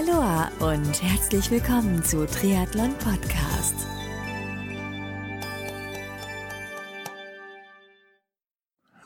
Aloha und herzlich willkommen zu Triathlon Podcast.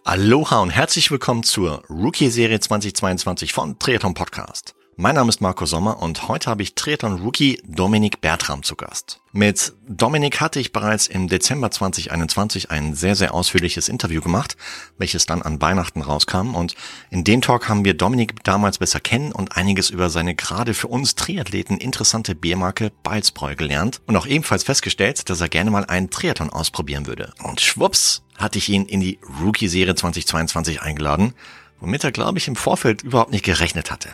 Aloha und herzlich willkommen zur Rookie-Serie 2022 von Triathlon Podcast. Mein Name ist Marco Sommer und heute habe ich Triathlon-Rookie Dominik Bertram zu Gast. Mit Dominik hatte ich bereits im Dezember 2021 ein sehr, sehr ausführliches Interview gemacht, welches dann an Weihnachten rauskam und in dem Talk haben wir Dominik damals besser kennen und einiges über seine gerade für uns Triathleten interessante Biermarke Balzbräu gelernt und auch ebenfalls festgestellt, dass er gerne mal einen Triathlon ausprobieren würde. Und schwupps hatte ich ihn in die Rookie-Serie 2022 eingeladen, womit er, glaube ich, im Vorfeld überhaupt nicht gerechnet hatte.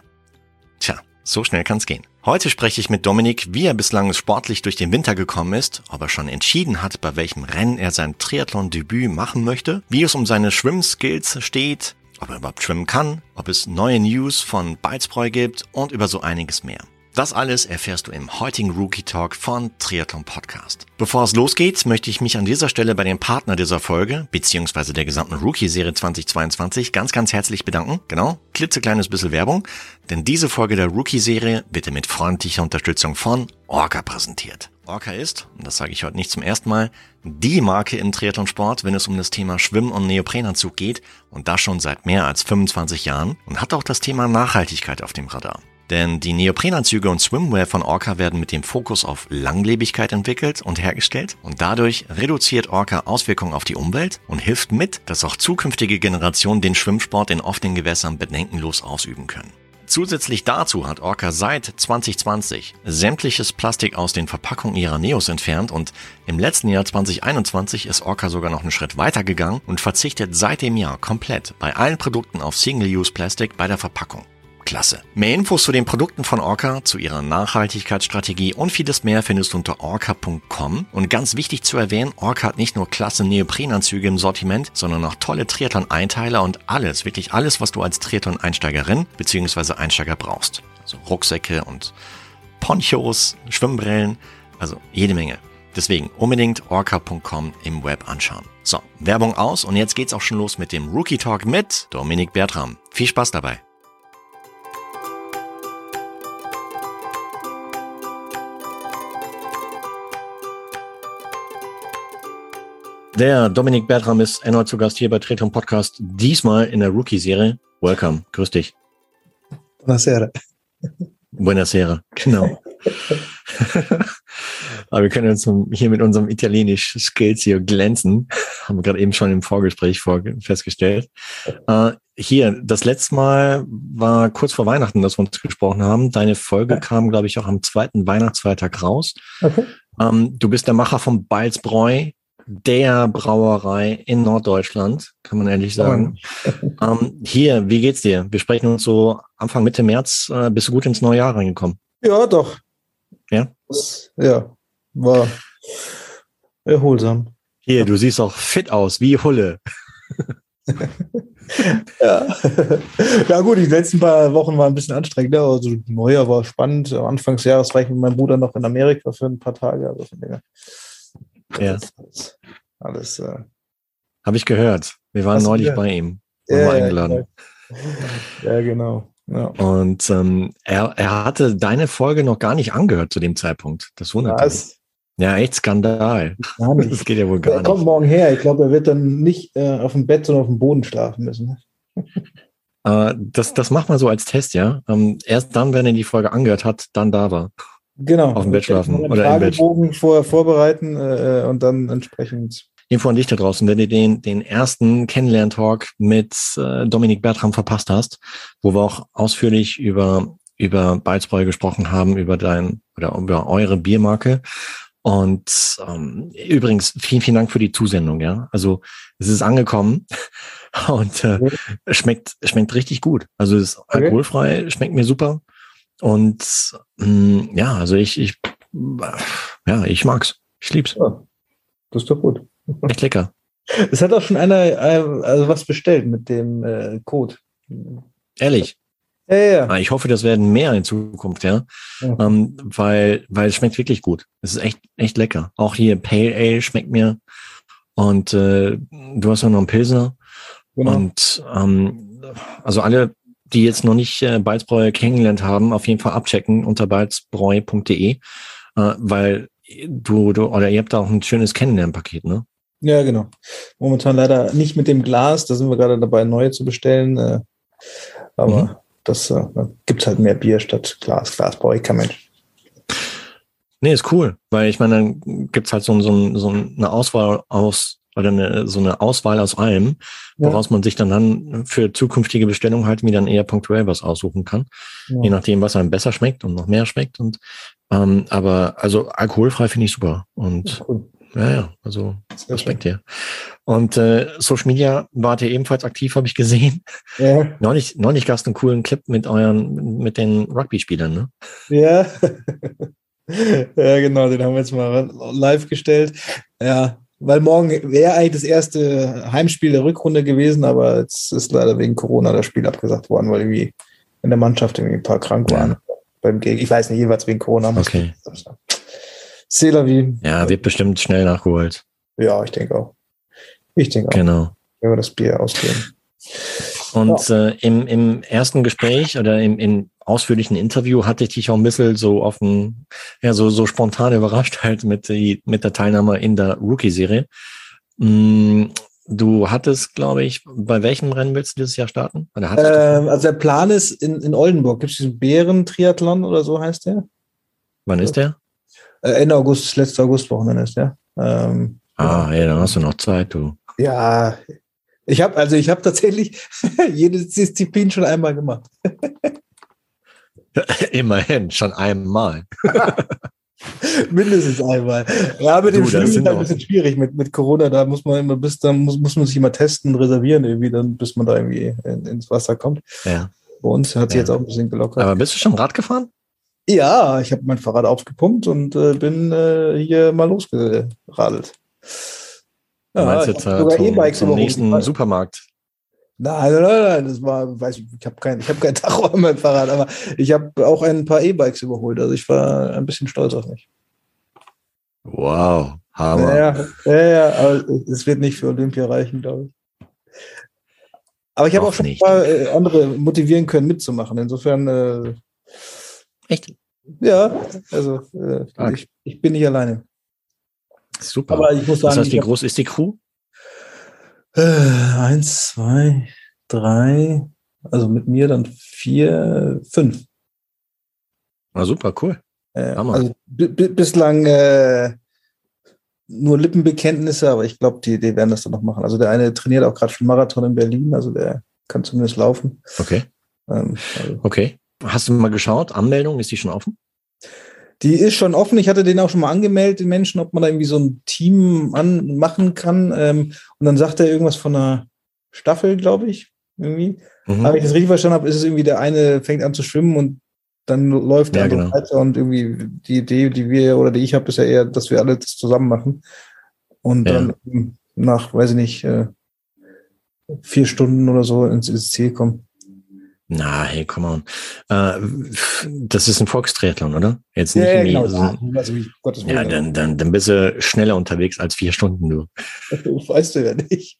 So schnell kann's gehen. Heute spreche ich mit Dominik, wie er bislang sportlich durch den Winter gekommen ist, ob er schon entschieden hat, bei welchem Rennen er sein Triathlon-Debüt machen möchte, wie es um seine Schwimmskills steht, ob er überhaupt schwimmen kann, ob es neue News von Balzbräu gibt und über so einiges mehr. Das alles erfährst du im heutigen Rookie Talk von Triathlon Podcast. Bevor es losgeht, möchte ich mich an dieser Stelle bei dem Partner dieser Folge, beziehungsweise der gesamten Rookie-Serie 2022, ganz, ganz herzlich bedanken. Genau, klitzekleines bisschen Werbung, denn diese Folge der Rookie-Serie wird dir mit freundlicher Unterstützung von Orca präsentiert. Orca ist, und das sage ich heute nicht zum ersten Mal, die Marke im Triathlonsport, wenn es um das Thema Schwimmen und Neoprenanzug geht und das schon seit mehr als 25 Jahren und hat auch das Thema Nachhaltigkeit auf dem Radar. Denn die Neoprenanzüge und Swimwear von Orca werden mit dem Fokus auf Langlebigkeit entwickelt und hergestellt und dadurch reduziert Orca Auswirkungen auf die Umwelt und hilft mit, dass auch zukünftige Generationen den Schwimmsport in offenen Gewässern bedenkenlos ausüben können. Zusätzlich dazu hat Orca seit 2020 sämtliches Plastik aus den Verpackungen ihrer Neos entfernt und im letzten Jahr 2021 ist Orca sogar noch einen Schritt weiter gegangen und verzichtet seit dem Jahr komplett bei allen Produkten auf Single-Use-Plastik bei der Verpackung. Klasse. Mehr Infos zu den Produkten von Orca, zu ihrer Nachhaltigkeitsstrategie und vieles mehr findest du unter orca.com. Und ganz wichtig zu erwähnen, Orca hat nicht nur klasse Neoprenanzüge im Sortiment, sondern auch tolle Triathlon-Einteiler und alles, wirklich alles, was du als Triathlon-Einsteigerin bzw. Einsteiger brauchst. Also Rucksäcke und Ponchos, Schwimmbrillen, also jede Menge. Deswegen unbedingt orca.com im Web anschauen. So, Werbung aus und jetzt geht's auch schon los mit dem Rookie Talk mit Dominik Bertram. Viel Spaß dabei. Der Dominik Bertram ist erneut zu Gast hier bei Treton Podcast, diesmal in der Rookie-Serie. Welcome, grüß dich. Buonasera. Buonasera, genau. Aber wir können uns hier mit unserem italienisch Skills hier glänzen. Haben wir gerade eben schon im Vorgespräch festgestellt. Uh, hier, das letzte Mal war kurz vor Weihnachten, dass wir uns gesprochen haben. Deine Folge ja. kam, glaube ich, auch am zweiten Weihnachtsfeiertag raus. Okay. Ähm, du bist der Macher vom Balzbräu der Brauerei in Norddeutschland, kann man ehrlich sagen. ähm, hier, wie geht's dir? Wir sprechen uns so Anfang Mitte März. Äh, bist du gut ins neue Jahr reingekommen? Ja, doch. Ja? Das, ja, war erholsam. Hier, du siehst auch fit aus, wie Hulle. ja. ja, gut, die letzten paar Wochen waren ein bisschen anstrengend. Ja, also Neujahr war spannend. Anfangs des Jahres war ich mit meinem Bruder noch in Amerika für ein paar Tage. Also von ja. Alles. alles äh Habe ich gehört. Wir waren neulich gehört? bei ihm. Ja, eingeladen. Ja, ja genau. Ja. Und ähm, er, er hatte deine Folge noch gar nicht angehört zu dem Zeitpunkt. Das wundert mich. Ja, echt Skandal. Das geht ja wohl gar er nicht. Er kommt morgen her. Ich glaube, er wird dann nicht äh, auf dem Bett, sondern auf dem Boden schlafen müssen. äh, das, das macht man so als Test, ja. Ähm, erst dann, wenn er die Folge angehört hat, dann da war. Genau. Auf dem Bett schlafen. Oder im Bett. vorher vorbereiten äh, und dann entsprechend. Info an dich da draußen, wenn du den, den ersten Kennenlern-Talk mit äh, Dominik Bertram verpasst hast, wo wir auch ausführlich über, über Balzbräu gesprochen haben, über dein oder über eure Biermarke. Und ähm, übrigens, vielen, vielen Dank für die Zusendung, ja. Also es ist angekommen und äh, schmeckt, schmeckt richtig gut. Also es ist okay. alkoholfrei, schmeckt mir super. Und mh, mm, ja, also ich, ich, ja, ich mag's. Ich lieb's. Ja, das ist doch gut. Echt lecker. Es hat auch schon einer äh, also was bestellt mit dem äh, Code. Ehrlich? Ja, ja. Ah, ich hoffe, das werden mehr in Zukunft, ja. ja. Ähm, weil, weil es schmeckt wirklich gut. Es ist echt, echt lecker. Auch hier Pale Ale schmeckt mir. Und äh, du hast ja noch einen Pilsner. Genau. Und ähm, also alle die jetzt noch nicht äh, Balzbräu kennengelernt haben, auf jeden Fall abchecken unter balzbräu.de, äh, weil du, du, oder ihr habt da auch ein schönes Kennenlernpaket, ne? Ja, genau. Momentan leider nicht mit dem Glas, da sind wir gerade dabei, neue zu bestellen. Äh, aber mhm. das äh, gibt halt mehr Bier statt Glas. Glas brauche ich kein Mensch. Nee, ist cool, weil ich meine, dann gibt's halt so, so, so eine Auswahl aus, oder eine, so eine Auswahl aus allem, woraus ja. man sich dann, dann für zukünftige Bestellungen halt mir dann eher punktuell was aussuchen kann. Ja. Je nachdem, was einem besser schmeckt und noch mehr schmeckt. Und ähm, aber also alkoholfrei finde ich super. Und ja, cool. ja, ja, also Respekt hier. Und äh, Social Media wart ihr ebenfalls aktiv, habe ich gesehen. Ja. neulich, neulich gab es einen coolen Clip mit euren, mit den Rugby-Spielern, ne? Ja. ja, genau, den haben wir jetzt mal live gestellt. Ja, weil morgen wäre eigentlich das erste Heimspiel der Rückrunde gewesen, aber jetzt ist leider wegen Corona das Spiel abgesagt worden, weil irgendwie in der Mannschaft irgendwie ein paar krank waren. Ja. Beim ich weiß nicht, jeweils wegen Corona. Okay. wie. Ja, wird bestimmt schnell nachgeholt. Ja, ich denke auch. Ich denke auch. Genau. Wenn wir das Bier ausgeben. Und ja. äh, im, im ersten Gespräch oder im, im ausführlichen Interview hatte ich dich auch ein bisschen so offen, ja, so, so spontan überrascht halt mit, die, mit der Teilnahme in der Rookie-Serie. Mm, du hattest, glaube ich, bei welchem Rennen willst du dieses Jahr starten? Ähm, also der Plan ist in, in Oldenburg. Gibt es diesen Bären-Triathlon oder so heißt der? Wann ist der? Äh, Ende August, letzte Augustwochenende ist der. Ähm, ah, ja, dann hast du noch Zeit, du. Ja, ich habe also ich habe tatsächlich jede Disziplin schon einmal gemacht. Immerhin, schon einmal. Mindestens einmal. Ja, mit dem Schwimmen ist ein bisschen schwierig. Mit, mit Corona, da muss man immer bis, da muss, muss man sich immer testen, reservieren, irgendwie, dann, bis man da irgendwie in, ins Wasser kommt. Ja. Bei uns hat sich ja. jetzt auch ein bisschen gelockert. Aber bist du schon Rad gefahren? Ja, ich habe mein Fahrrad aufgepumpt und äh, bin äh, hier mal losgeradelt. Ja, du meinst jetzt äh, zum, e zum nächsten Supermarkt? Nein, nein, nein, das war, weiß ich, ich habe kein, ich habe kein Tacho an meinem Fahrrad, aber ich habe auch ein paar E-Bikes überholt. Also ich war ein bisschen stolz auf mich. Wow, Hammer. Ja, ja, ja, aber es wird nicht für Olympia reichen, glaube ich. Aber ich habe auch schon nicht. ein paar äh, andere motivieren können, mitzumachen. Insofern. Äh, Echt? Ja, also äh, ich, ich, bin nicht alleine. Super. Aber ich muss sagen, das heißt, wie groß ist die Crew? Äh, eins, zwei, drei, also mit mir dann vier, fünf. Na super, cool. Äh, also bislang äh, nur Lippenbekenntnisse, aber ich glaube, die, die werden das dann noch machen. Also der eine trainiert auch gerade für Marathon in Berlin, also der kann zumindest laufen. Okay. Ähm, also. Okay. Hast du mal geschaut? Anmeldung, ist die schon offen? Die ist schon offen. Ich hatte den auch schon mal angemeldet, den Menschen, ob man da irgendwie so ein Team anmachen kann. Ähm, und dann sagt er irgendwas von einer Staffel, glaube ich, irgendwie. Mhm. Aber ich das richtig verstanden habe, ist es irgendwie der eine fängt an zu schwimmen und dann läuft der ja, andere genau. weiter und irgendwie die Idee, die wir oder die ich habe, ist ja eher, dass wir alle das zusammen machen und ja. dann nach, weiß ich nicht, äh, vier Stunden oder so ins, ins Ziel kommen. Na, hey, come on. Äh, das ist ein Volkstriathlon, oder? Jetzt nicht ja, genau. So, also, ja, dann, dann, dann bist du schneller unterwegs als vier Stunden, du. Das weißt du ja nicht.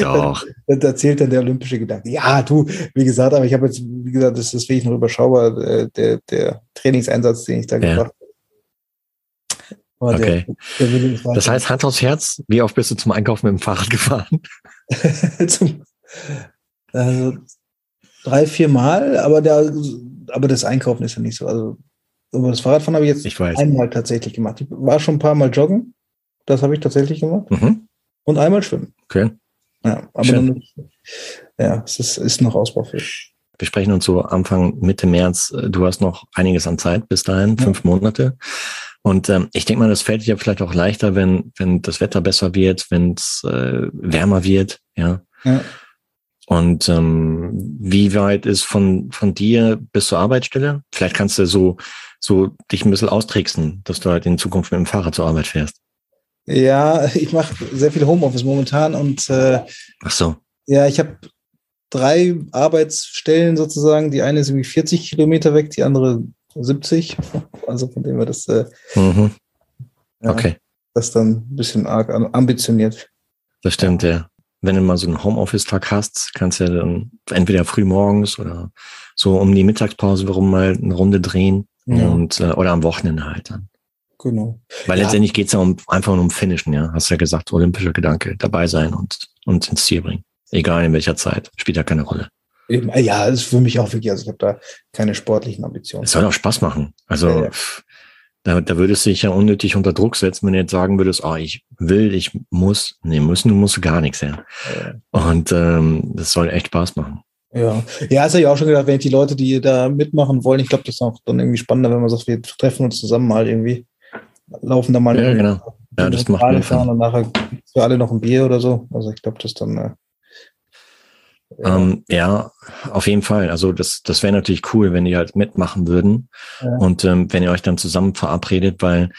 Doch. Dann, dann erzählt dann der olympische Gedanke. Ja, du, wie gesagt, aber ich habe jetzt, wie gesagt, das ist wirklich noch überschaubar, äh, der, der Trainingseinsatz, den ich da ja. gemacht habe. Okay. Der, der das heißt, Hand aufs Herz, wie oft bist du zum Einkaufen mit dem Fahrrad gefahren? zum, also drei, vier Mal, aber, der, aber das Einkaufen ist ja nicht so. Also aber das Fahrradfahren habe ich jetzt ich einmal tatsächlich gemacht. Ich war schon ein paar Mal joggen. Das habe ich tatsächlich gemacht. Mhm. Und einmal schwimmen. Okay. Ja, aber dann, ja, es ist, ist noch ausbaufähig. Wir sprechen uns so Anfang, Mitte März. Du hast noch einiges an Zeit bis dahin, ja. fünf Monate. Und ähm, ich denke mal, das fällt dir vielleicht auch leichter, wenn, wenn das Wetter besser wird, wenn es äh, wärmer wird. Ja. ja. Und ähm, wie weit ist von, von dir bis zur Arbeitsstelle? Vielleicht kannst du so, so dich ein bisschen austricksen, dass du halt in Zukunft mit dem Fahrrad zur Arbeit fährst. Ja, ich mache sehr viel Homeoffice momentan und äh, ach so. Ja, ich habe drei Arbeitsstellen sozusagen. Die eine ist irgendwie 40 Kilometer weg, die andere 70. Also von dem wir das. Äh, mhm. Okay. das dann ein bisschen arg ambitioniert. Das stimmt, ja. Wenn du mal so einen Homeoffice-Tag hast, kannst du ja dann entweder früh morgens oder so um die Mittagspause warum mal eine Runde drehen ja. und äh, oder am Wochenende halt dann. Genau. Weil ja. letztendlich geht's ja um, einfach nur um Finishen, ja. Hast ja gesagt, olympischer Gedanke, dabei sein und, und ins Ziel bringen. Egal in welcher Zeit, spielt ja keine Rolle. Ja, ist für mich auch wirklich, also ich habe da keine sportlichen Ambitionen. Es soll auch Spaß machen. Also ja, ja. Da, da würdest du dich ja unnötig unter Druck setzen, wenn du jetzt sagen würdest, oh, ich will, ich muss. Nee, müssen, du musst gar nichts, ja. ja. Und ähm, das soll echt Spaß machen. Ja, ja, hast ja auch schon gedacht, wenn die Leute, die da mitmachen wollen, ich glaube, das ist auch dann irgendwie spannender, wenn man sagt, wir treffen uns zusammen mal irgendwie, laufen da mal ja, genau. ja, das macht fahren und nachher für alle noch ein Bier oder so. Also ich glaube, das dann äh, ja. Ähm, ja, auf jeden Fall. Also das, das wäre natürlich cool, wenn die halt mitmachen würden ja. und ähm, wenn ihr euch dann zusammen verabredet, weil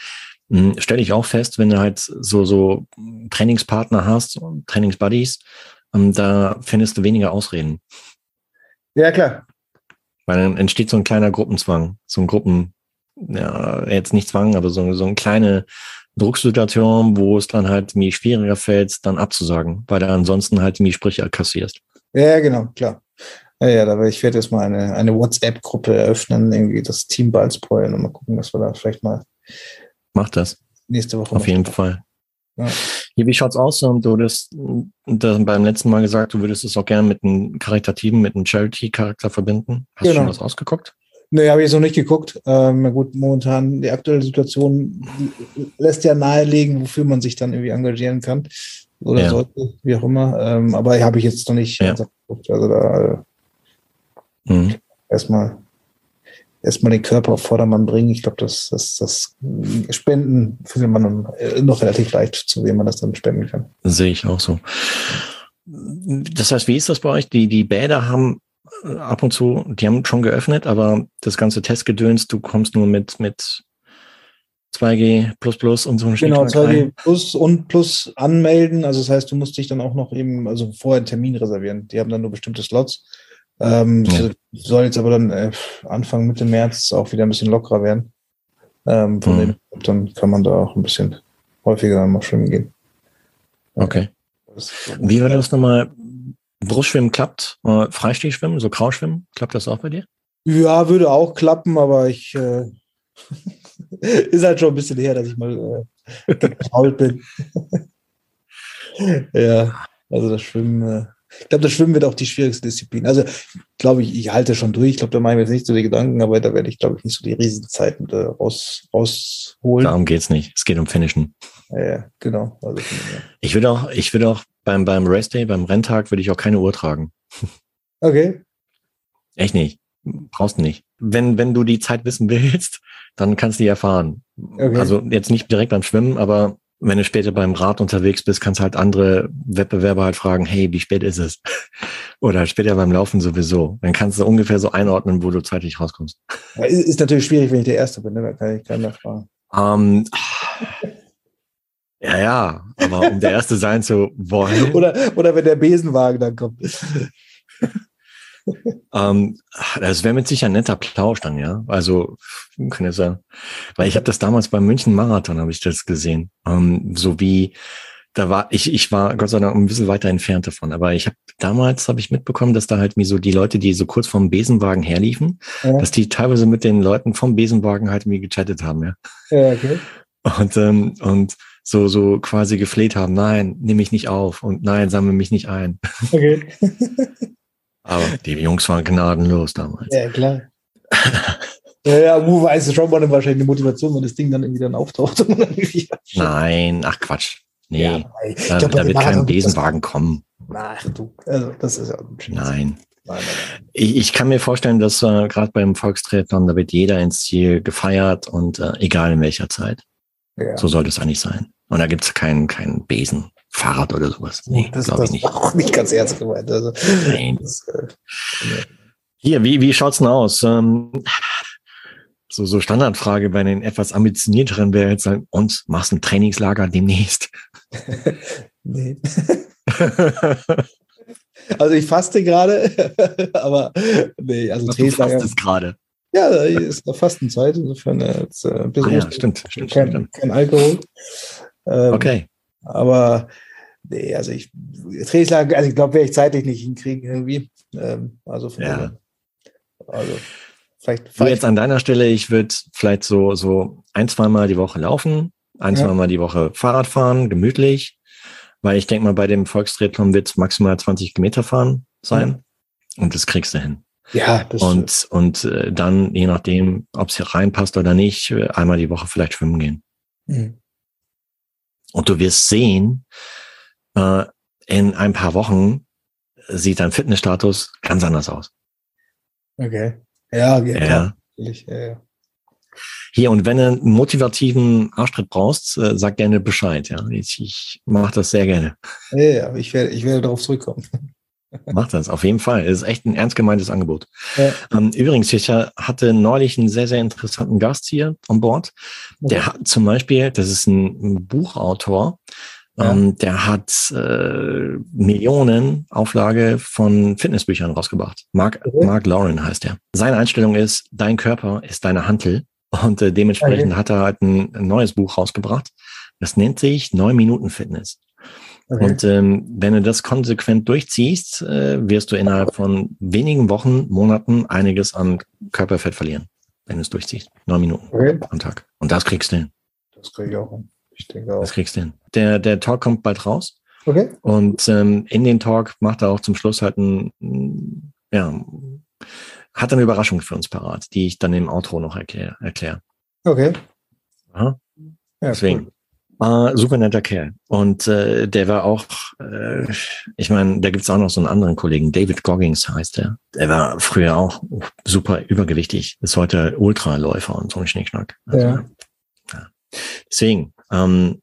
hm, stelle ich auch fest, wenn du halt so so Trainingspartner hast, Trainingsbuddies, ähm, da findest du weniger Ausreden. Ja klar. Weil dann entsteht so ein kleiner Gruppenzwang, so ein Gruppen, ja jetzt nicht Zwang, aber so, so eine kleine Drucksituation, wo es dann halt mir schwieriger fällt, dann abzusagen, weil du ansonsten halt die Sprüche kassierst. Ja, genau, klar. Ja, ja, da werde ich werde jetzt mal eine, eine WhatsApp-Gruppe eröffnen, irgendwie das Team Ballspoilen und mal gucken, dass wir da vielleicht mal. Macht das. Nächste Woche. Auf jeden Fall. Ja. Hier, wie schaut's aus? Du würdest das beim letzten Mal gesagt, du würdest es auch gerne mit einem karitativen, mit einem Charity-Charakter verbinden. Hast genau. du schon was ausgeguckt? Nee, habe ich noch nicht geguckt. Ähm, gut, momentan die aktuelle Situation lässt ja nahelegen, wofür man sich dann irgendwie engagieren kann oder ja. sollte, wie auch immer. Ähm, aber habe ich jetzt noch nicht ja. geguckt. Also da äh, mhm. erstmal erstmal den Körper auf Vordermann bringen. Ich glaube, das, das, das Spenden findet man äh, noch relativ leicht, zu wem man das dann spenden kann. Sehe ich auch so. Das heißt, wie ist das bei euch? Die, die Bäder haben äh, ab und zu, die haben schon geöffnet, aber das ganze Testgedöns, du kommst nur mit, mit 2G plus plus und so ein Genau, 2G plus und plus anmelden. Also das heißt, du musst dich dann auch noch eben, also vorher einen Termin reservieren. Die haben dann nur bestimmte Slots. Ähm, ja. Soll jetzt aber dann äh, Anfang Mitte März auch wieder ein bisschen lockerer werden. Ähm, von mhm. dem, dann kann man da auch ein bisschen häufiger dann mal schwimmen gehen. Okay. Wie war das nochmal? Brustschwimmen klappt, äh, Freistilschwimmen, so Krauschwimmen, klappt das auch bei dir? Ja, würde auch klappen, aber ich äh, ist halt schon ein bisschen her, dass ich mal äh, gekrault bin. ja, also das Schwimmen, äh, ich glaube, das Schwimmen wird auch die schwierigste Disziplin. Also, glaube ich, ich halte schon durch. Ich glaube, da mache ich mir jetzt nicht so die Gedanken, aber da werde ich, glaube ich, nicht so die Riesenzeiten äh, raus, rausholen. Darum geht's nicht. Es geht um Finishen. Ja, genau. Also, ja. Ich würde auch, ich würde auch beim, beim Race Day, beim Renntag, würde ich auch keine Uhr tragen. Okay. Echt nicht. Brauchst du nicht. Wenn, wenn du die Zeit wissen willst, dann kannst du die erfahren. Okay. Also jetzt nicht direkt beim Schwimmen, aber wenn du später beim Rad unterwegs bist, kannst du halt andere Wettbewerber halt fragen, hey, wie spät ist es? Oder später beim Laufen sowieso. Dann kannst du ungefähr so einordnen, wo du zeitlich rauskommst. Ja, ist natürlich schwierig, wenn ich der Erste bin, ne? da kann ich keinen mehr fragen. Um, ähm, ja, ja, aber um der Erste sein zu wollen. Oder, oder wenn der Besenwagen dann kommt ähm, das wäre mit sicher ein netter Plausch dann, ja. Also kann ich sagen, weil ich habe das damals beim München Marathon habe ich das gesehen, ähm, so wie da war ich ich war Gott sei Dank ein bisschen weiter entfernt davon, aber ich habe damals habe ich mitbekommen, dass da halt mir so die Leute, die so kurz vom Besenwagen herliefen, ja. dass die teilweise mit den Leuten vom Besenwagen halt mir gechattet haben, ja. Ja, okay. Und ähm, und so so quasi gefleht haben, nein, nehme mich nicht auf und nein, sammle mich nicht ein. Okay. Aber die Jungs waren gnadenlos damals. Ja, klar. ja, ja, wo weiß es schon mal wahrscheinlich eine Motivation, wenn das Ding dann irgendwie dann auftaucht. Nein, ach Quatsch. Nee, ja, da, glaub, da wird kein Besenwagen kommen. Ach du, also das ist ja ein Nein. Nein, nein, nein. Ich, ich, kann mir vorstellen, dass äh, gerade beim Volkstriathlon, da wird jeder ins Ziel gefeiert und äh, egal in welcher Zeit. Ja. So sollte es eigentlich sein. Und da gibt es keinen keinen Besen. Fahrrad oder sowas. Nee, das, das ich nicht. auch nicht ganz ernst gemeint. Also, Nein. Das, äh, Hier, wie, wie schaut's denn aus? Ähm, so, so Standardfrage bei den etwas ambitionierteren wäre jetzt sagen, und machst ein Trainingslager demnächst? nee. also ich faste gerade, aber nee, also Was Trainingslager. Du fastest gerade. Ja, ist eine Fastenzeit, insofern äh, jetzt, äh, ah, ja, stimmt, stimmt, kein, stimmt. kein Alkohol. Ähm, okay. Aber nee, also ich, Trainingslager, also ich glaube, werde ich zeitlich nicht hinkriegen irgendwie. Ähm, also von Ja. daher. Also vielleicht, vielleicht jetzt an deiner Stelle, ich würde vielleicht so, so ein, zweimal die Woche laufen, ein, Ja. zweimal die Woche Fahrrad fahren, gemütlich. Weil ich denke mal, bei dem Volkstriathlon wird es maximal 20 Kilometer fahren sein. Und das kriegst du hin. ja, das Und, und äh, dann, je nachdem, ob es hier reinpasst oder nicht, einmal die Woche vielleicht schwimmen gehen. Mhm. Und du wirst sehen, äh, in ein paar Wochen sieht dein Fitnessstatus ganz anders aus. Okay. Ja, ja, Ja. ja, ja. Hier, und wenn du einen motivativen Arschtritt brauchst, äh, sag gerne Bescheid. Ja, ich, ich mache das sehr gerne. Ja, ja, ich werde, ich werde darauf zurückkommen. Mach das, auf jeden Fall. Es ist echt ein ernst gemeintes Angebot. Ja. Ähm, übrigens, ich hatte neulich einen sehr, sehr interessanten Gast hier an Bord. Der hat zum Beispiel, das ist ein, Buchautor, Ja. ähm, der hat äh, Millionen Auflage von Fitnessbüchern rausgebracht. Mark, Okay. Mark Lauren heißt er. Seine Einstellung ist, dein Körper ist deine Hantel. Und äh, dementsprechend Okay. hat er halt ein, neues Buch rausgebracht. Das nennt sich 9 Minuten Fitness. Okay. Und ähm, wenn du das konsequent durchziehst, äh, wirst du innerhalb von wenigen Wochen, Monaten einiges an Körperfett verlieren, wenn du es durchziehst. Neun Minuten okay. am Tag. Und das kriegst du hin. Das kriege ich auch hin. Ich denke auch. Das kriegst du hin. Der, der Talk kommt bald raus. Okay. Und ähm, in den Talk macht er auch zum Schluss halt ein ja, hat eine Überraschung für uns parat, die ich dann im Outro noch erkläre. Erklär. Okay. Aha. Ja, Deswegen. cool. Äh, super netter Kerl. Und äh, der war auch, äh, ich meine, da gibt's auch noch so einen anderen Kollegen, David Goggins heißt der. Der war früher auch super übergewichtig, ist heute Ultraläufer und so ein Schnickschnack. Also, Ja. ja. Deswegen, ähm,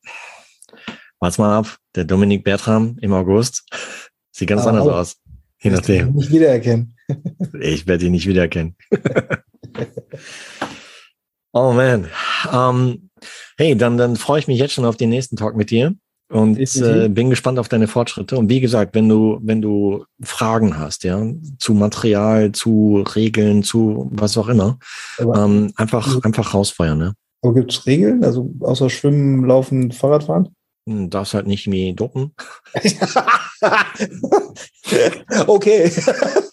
warte mal ab, der Dominik Bertram im August sieht ganz Ah, anders aus. Je ich nachdem. Nicht wiedererkennen. Ich werde ihn nicht wiedererkennen. oh man. Ähm, hey, dann, dann freue ich mich jetzt schon auf den nächsten Talk mit dir und äh, bin gespannt auf deine Fortschritte. Und wie gesagt, wenn du, wenn du Fragen hast, ja, zu Material, zu Regeln, zu was auch immer, ähm, einfach, einfach rausfeuern, ne? aber gibt es Regeln? Also außer Schwimmen, Laufen, Fahrradfahren? Du darfst halt nicht mehr dopen. okay.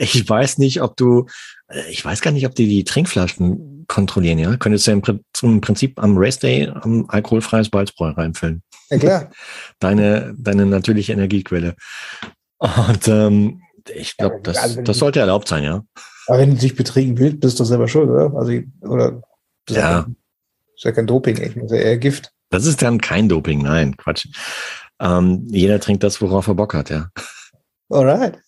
Ich weiß nicht, ob du, äh, ich weiß gar nicht, ob die die Trinkflaschen kontrollieren, ja? Könntest du im, Prinzip am Race Day am alkoholfreies Balzbräu reinfüllen. Ja klar. Deine, deine natürliche Energiequelle. Und ähm, ich glaube, Ja, das, also das sollte erlaubt sein, ja. Aber wenn du dich betrinken willst, bist du selber schuld, oder? Also, oder das ist Ja. kein- ist ja kein Doping, ich das ist ja eher Gift. Das ist dann kein Doping, nein, Quatsch. Ähm, jeder trinkt das, worauf er Bock hat, ja. Alright.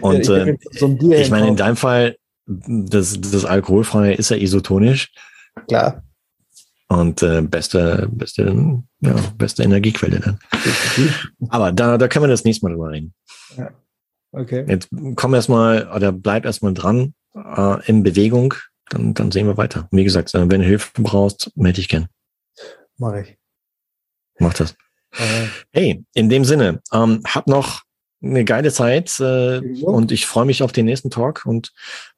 Und Ja, äh, hab jetzt so ich meine, in deinem Fall, das, das Alkoholfreie ist ja isotonisch Klar. und äh, beste, beste, ja, beste Energiequelle dann. Aber da, da können wir das nächste Mal drüber reden. Okay. Jetzt komm erstmal oder bleib erstmal dran äh, in Bewegung, dann, dann sehen wir weiter. Wie gesagt, äh, wenn du Hilfe brauchst, melde dich gern. Mach ich. Mach das. Alright. Hey, in dem Sinne, ähm, hab noch eine geile Zeit äh, Jo. und ich freue mich auf den nächsten Talk und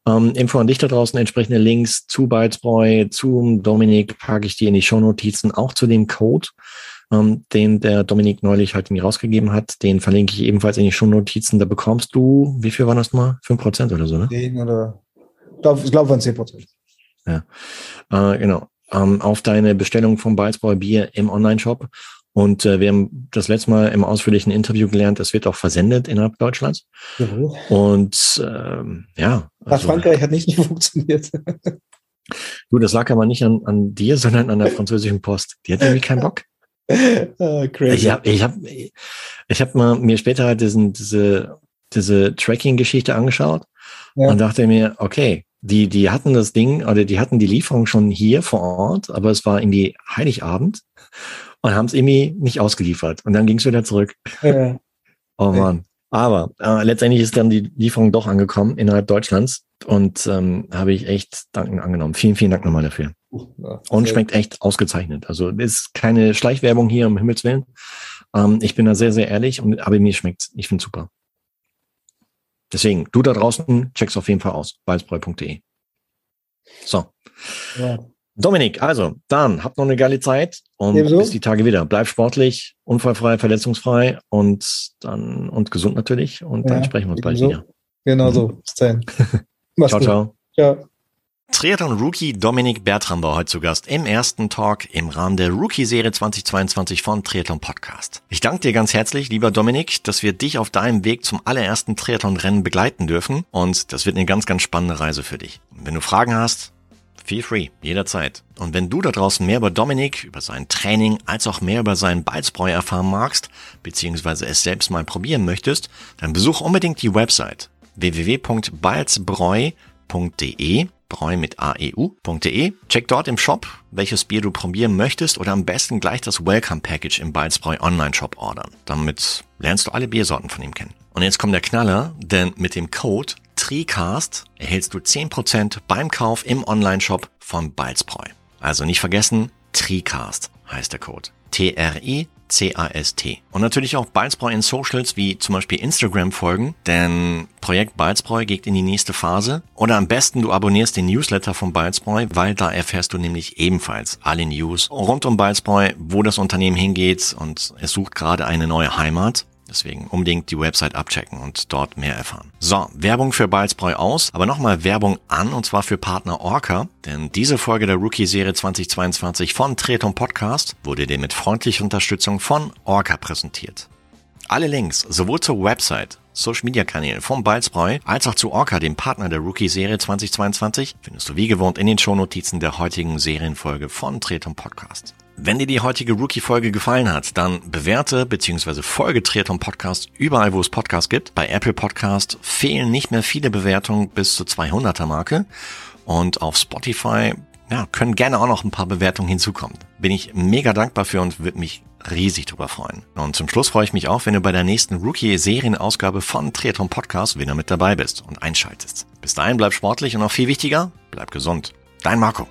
ähm, Info an dich da draußen, entsprechende Links zu Bytesbräu, zu Dominik packe ich dir in die Shownotizen, auch zu dem Code, ähm, den der Dominik neulich halt mir rausgegeben hat, den verlinke ich ebenfalls in die Shownotizen, da bekommst du, wie viel war das mal? 5% oder so, ne? 10 oder, ich glaube, ich glaub, waren 10 Prozent. Äh, genau. Ähm, auf deine Bestellung vom Balzbräu Bier im Online-Shop. Und äh, wir haben das letzte Mal im ausführlichen Interview gelernt, es wird auch versendet innerhalb Deutschlands. Jawohl. Und ähm, ja, Nach also, Frankreich hat nicht, nicht funktioniert. du, das lag aber nicht an, an dir, sondern an der französischen Post. Die hat irgendwie keinen Bock. crazy. Ich habe ich hab, ich hab mal mir später halt diesen, diese, diese Tracking-Geschichte angeschaut Ja. und dachte mir, okay, die, die hatten das Ding oder die hatten die Lieferung schon hier vor Ort, aber es war irgendwie Heiligabend und haben es irgendwie nicht ausgeliefert. Und dann ging es wieder zurück. Ja. Oh. Mann. Aber äh, letztendlich ist dann die Lieferung doch angekommen innerhalb Deutschlands und ähm, habe ich echt Danken angenommen. Vielen, vielen Dank nochmal dafür. Ja, Und schmeckt echt ausgezeichnet. Also ist keine Schleichwerbung hier, um Himmels Willen. Ähm, ich bin da sehr, sehr ehrlich, und, aber mir schmeckt's. Ich finde super. Deswegen, du da draußen, check's auf jeden Fall aus. Balzbräu.de. So, Ja. Dominik, also, dann habt noch eine geile Zeit und Ebenso. bis die Tage wieder. Bleib sportlich, unfallfrei, verletzungsfrei und dann und gesund natürlich. Und dann ja, sprechen wir uns bald wieder. Genau so. Bis dann. ciao, ciao. Ciao. Triathlon-Rookie Dominik Bertram war heute zu Gast im ersten Talk im Rahmen der Rookie-Serie 2022 von Triathlon Podcast. Ich danke dir ganz herzlich, lieber Dominik, dass wir dich auf deinem Weg zum allerersten Triathlon-Rennen begleiten dürfen und das wird eine ganz, ganz spannende Reise für dich. Wenn du Fragen hast, Feel free, jederzeit. Und wenn du da draußen mehr über Dominik, über sein Training, als auch mehr über seinen Balzbräu erfahren magst, beziehungsweise es selbst mal probieren möchtest, dann besuch unbedingt die Website www.balzbräu.de Bräu mit aeu.de. Check dort im Shop, welches Bier du probieren möchtest oder am besten gleich das Welcome Package im Balzbräu Online Shop ordern. Damit lernst du alle Biersorten von ihm kennen. Und jetzt kommt der Knaller, denn mit dem Code TRICAST erhältst du 10% beim Kauf im Online-Shop von Balzbräu. Also nicht vergessen, TRICAST heißt der Code. T-R-I-C-A-S-T. Und natürlich auch Balzbräu in Socials wie zum Beispiel Instagram folgen, denn Projekt Balzbräu geht in die nächste Phase. Oder am besten du abonnierst den Newsletter von Balzbräu, weil da erfährst du nämlich ebenfalls alle News rund um Balzbräu, wo das Unternehmen hingeht und es sucht gerade eine neue Heimat. Deswegen unbedingt die Website abchecken und dort mehr erfahren. So, Werbung für Balzbräu aus, aber nochmal Werbung an und zwar für Partner Orca, denn diese Folge der Rookie-Serie 2022 von Treton Podcast wurde dir mit freundlicher Unterstützung von Orca präsentiert. Alle Links, sowohl zur Website, Social Media Kanälen vom Balzbräu als auch zu Orca, dem Partner der Rookie-Serie 2022, findest du wie gewohnt in den Shownotizen der heutigen Serienfolge von Treton Podcast. Wenn dir die heutige Rookie-Folge gefallen hat, dann bewerte bzw. folge Triathlon Podcast überall, wo es Podcasts gibt. Bei Apple Podcast fehlen nicht mehr viele Bewertungen bis zur 200er Marke. Und auf Spotify ja, können gerne auch noch ein paar Bewertungen hinzukommen. Bin ich mega dankbar für und würde mich riesig drüber freuen. Und zum Schluss freue ich mich auch, wenn du bei der nächsten Rookie-Serienausgabe von Triathlon Podcast wieder mit dabei bist und einschaltest. Bis dahin bleib sportlich und noch viel wichtiger, bleib gesund. Dein Marco.